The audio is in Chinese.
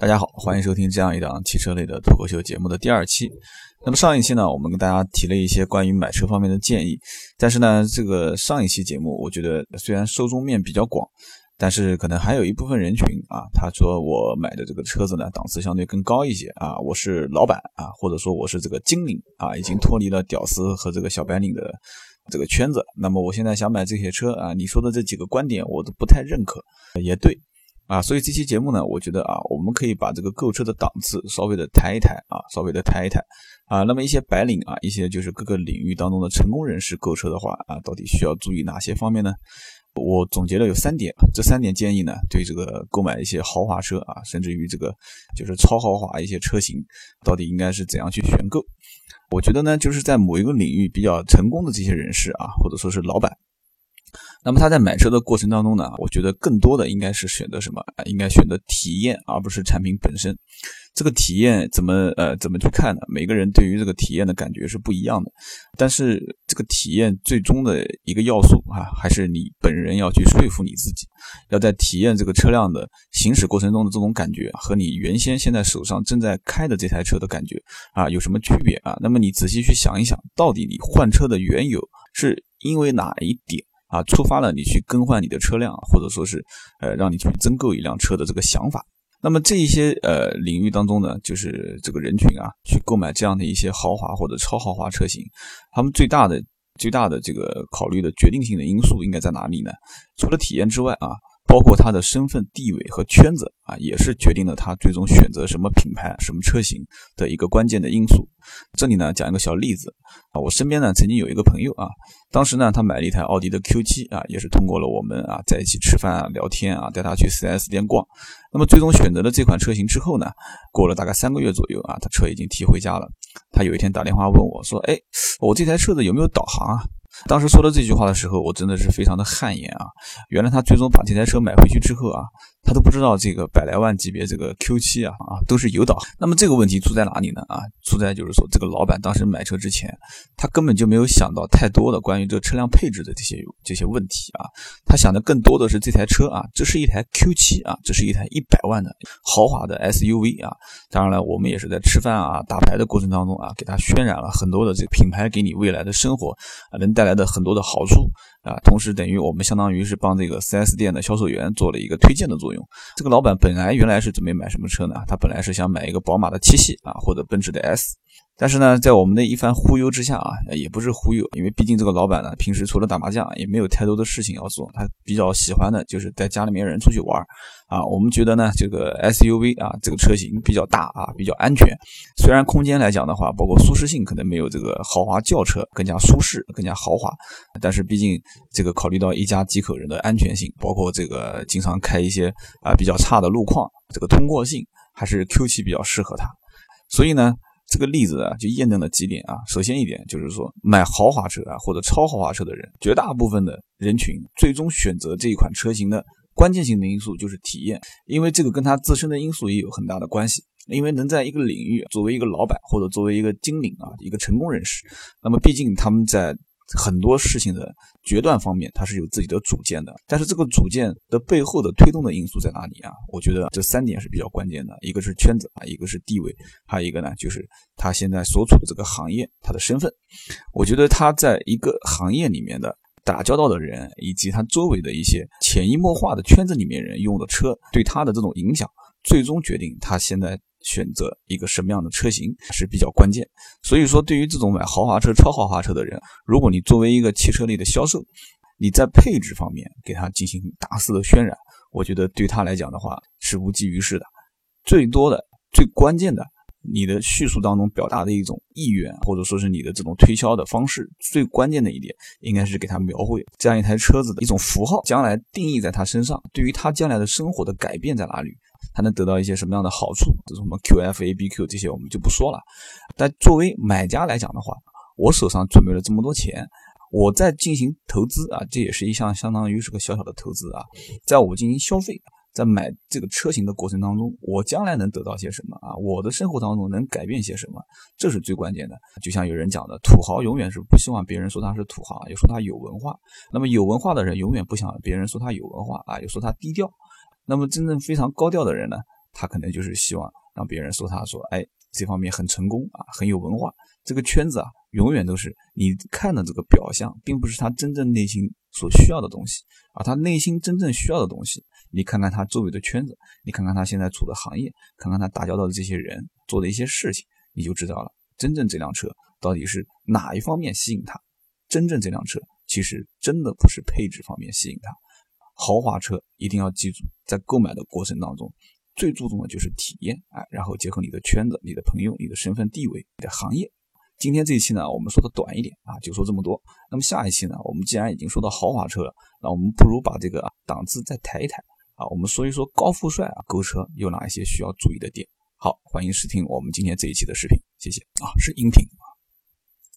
大家好，欢迎收听这样一档汽车类的脱口秀节目的第二期。那么上一期呢，我们跟大家提了一些关于买车方面的建议，但是呢，这个上一期节目，我觉得虽然受众面比较广，但是可能还有一部分人群啊，他说我买的这个车子呢，档次相对更高一些啊，我是老板啊，或者说我是这个精灵啊，已经脱离了屌丝和这个小白领的这个圈子。那么我现在想买这些车啊，你说的这几个观点我都不太认可，也对。啊，所以这期节目呢，我觉得啊，我们可以把这个购车的档次稍微的抬一抬啊，稍微的抬一抬啊。那么一些白领啊，一些就是各个领域当中的成功人士购车的话啊，到底需要注意哪些方面呢？我总结了有三点，这三点建议呢，对这个购买一些豪华车啊，甚至于这个就是超豪华一些车型，到底应该是怎样去选购？我觉得呢，就是在某一个领域比较成功的这些人士啊，或者说是老板。那么他在买车的过程当中呢，我觉得更多的应该是选择什么应该选择体验，而不是产品本身。这个体验怎么呃怎么去看呢？每个人对于这个体验的感觉是不一样的。但是这个体验最终的一个要素啊，还是你本人要去说服你自己，要在体验这个车辆的行驶过程中的这种感觉和你原先现在手上正在开的这台车的感觉啊有什么区别啊？那么你仔细去想一想，到底你换车的缘由是因为哪一点？啊，触发了你去更换你的车辆，或者说是，呃，让你去增购一辆车的这个想法。那么这一些呃领域当中呢，就是这个人群啊，去购买这样的一些豪华或者超豪华车型，他们最大的最大的这个考虑的决定性的因素应该在哪里呢？除了体验之外啊。包括他的身份地位和圈子啊，也是决定了他最终选择什么品牌、什么车型的一个关键的因素。这里呢，讲一个小例子啊，我身边呢曾经有一个朋友啊，当时呢他买了一台奥迪的 Q7 啊，也是通过了我们啊在一起吃饭啊、聊天啊，带他去 4S 店逛。那么最终选择了这款车型之后呢，过了大概三个月左右啊，他车已经提回家了。他有一天打电话问我说：“哎，我这台车子有没有导航啊？”当时说到这句话的时候，我真的是非常的汗颜啊！原来他最终把这台车买回去之后啊。他都不知道这个百来万级别这个 Q7 啊啊都是有导。那么这个问题出在哪里呢？啊，出在就是说这个老板当时买车之前，他根本就没有想到太多的关于这个车辆配置的这些这些问题啊。他想的更多的是这台车啊，这是一台 Q7 啊，这是一台一百万的豪华的 SUV 啊。当然了，我们也是在吃饭啊打牌的过程当中啊，给他渲染了很多的这个品牌给你未来的生活啊能带来的很多的好处。啊，同时等于我们相当于是帮这个 4S 店的销售员做了一个推荐的作用。这个老板本来原来是准备买什么车呢？他本来是想买一个宝马的七系啊，或者奔驰的 S。但是呢，在我们的一番忽悠之下啊，也不是忽悠，因为毕竟这个老板呢，平时除了打麻将，也没有太多的事情要做。他比较喜欢的就是带家里面人出去玩啊。我们觉得呢，这个 SUV 啊，这个车型比较大啊，比较安全。虽然空间来讲的话，包括舒适性可能没有这个豪华轿车更加舒适、更加豪华，但是毕竟这个考虑到一家几口人的安全性，包括这个经常开一些啊比较差的路况，这个通过性还是 Q7 比较适合他。所以呢。这个例子啊，就验证了几点啊。首先一点就是说，买豪华车啊或者超豪华车的人，绝大部分的人群最终选择这一款车型的关键性的因素就是体验，因为这个跟他自身的因素也有很大的关系。因为能在一个领域作为一个老板或者作为一个精灵啊，一个成功人士，那么毕竟他们在。很多事情的决断方面，他是有自己的主见的。但是这个主见的背后的推动的因素在哪里啊？我觉得这三点是比较关键的：一个是圈子啊，一个是地位，还有一个呢就是他现在所处的这个行业，他的身份。我觉得他在一个行业里面的打交道的人，以及他周围的一些潜移默化的圈子里面人用的车，对他的这种影响，最终决定他现在。选择一个什么样的车型是比较关键，所以说对于这种买豪华车、超豪华车的人，如果你作为一个汽车类的销售，你在配置方面给他进行大肆的渲染，我觉得对他来讲的话是无济于事的。最多的、最关键的，你的叙述当中表达的一种意愿，或者说是你的这种推销的方式，最关键的一点，应该是给他描绘这样一台车子的一种符号，将来定义在他身上，对于他将来的生活的改变在哪里。他能得到一些什么样的好处？这什么 QF、ABQ 这些我们就不说了。但作为买家来讲的话，我手上准备了这么多钱，我在进行投资啊，这也是一项相当于是个小小的投资啊。在我进行消费，在买这个车型的过程当中，我将来能得到些什么啊？我的生活当中能改变些什么？这是最关键的。就像有人讲的，土豪永远是不希望别人说他是土豪，也说他有文化。那么有文化的人永远不想别人说他有文化啊，又说他低调。那么真正非常高调的人呢，他可能就是希望让别人说他说，哎，这方面很成功啊，很有文化。这个圈子啊，永远都是你看的这个表象，并不是他真正内心所需要的东西而。他内心真正需要的东西，你看看他周围的圈子，你看看他现在处的行业，看看他打交道的这些人做的一些事情，你就知道了，真正这辆车到底是哪一方面吸引他。真正这辆车其实真的不是配置方面吸引他。豪华车一定要记住，在购买的过程当中，最注重的就是体验，哎，然后结合你的圈子、你的朋友、你的身份地位、你的行业。今天这一期呢，我们说的短一点啊，就说这么多。那么下一期呢，我们既然已经说到豪华车了，那我们不如把这个档次再抬一抬啊，我们说一说高富帅啊，购车有哪一些需要注意的点。好，欢迎收听我们今天这一期的视频，谢谢啊，是音频。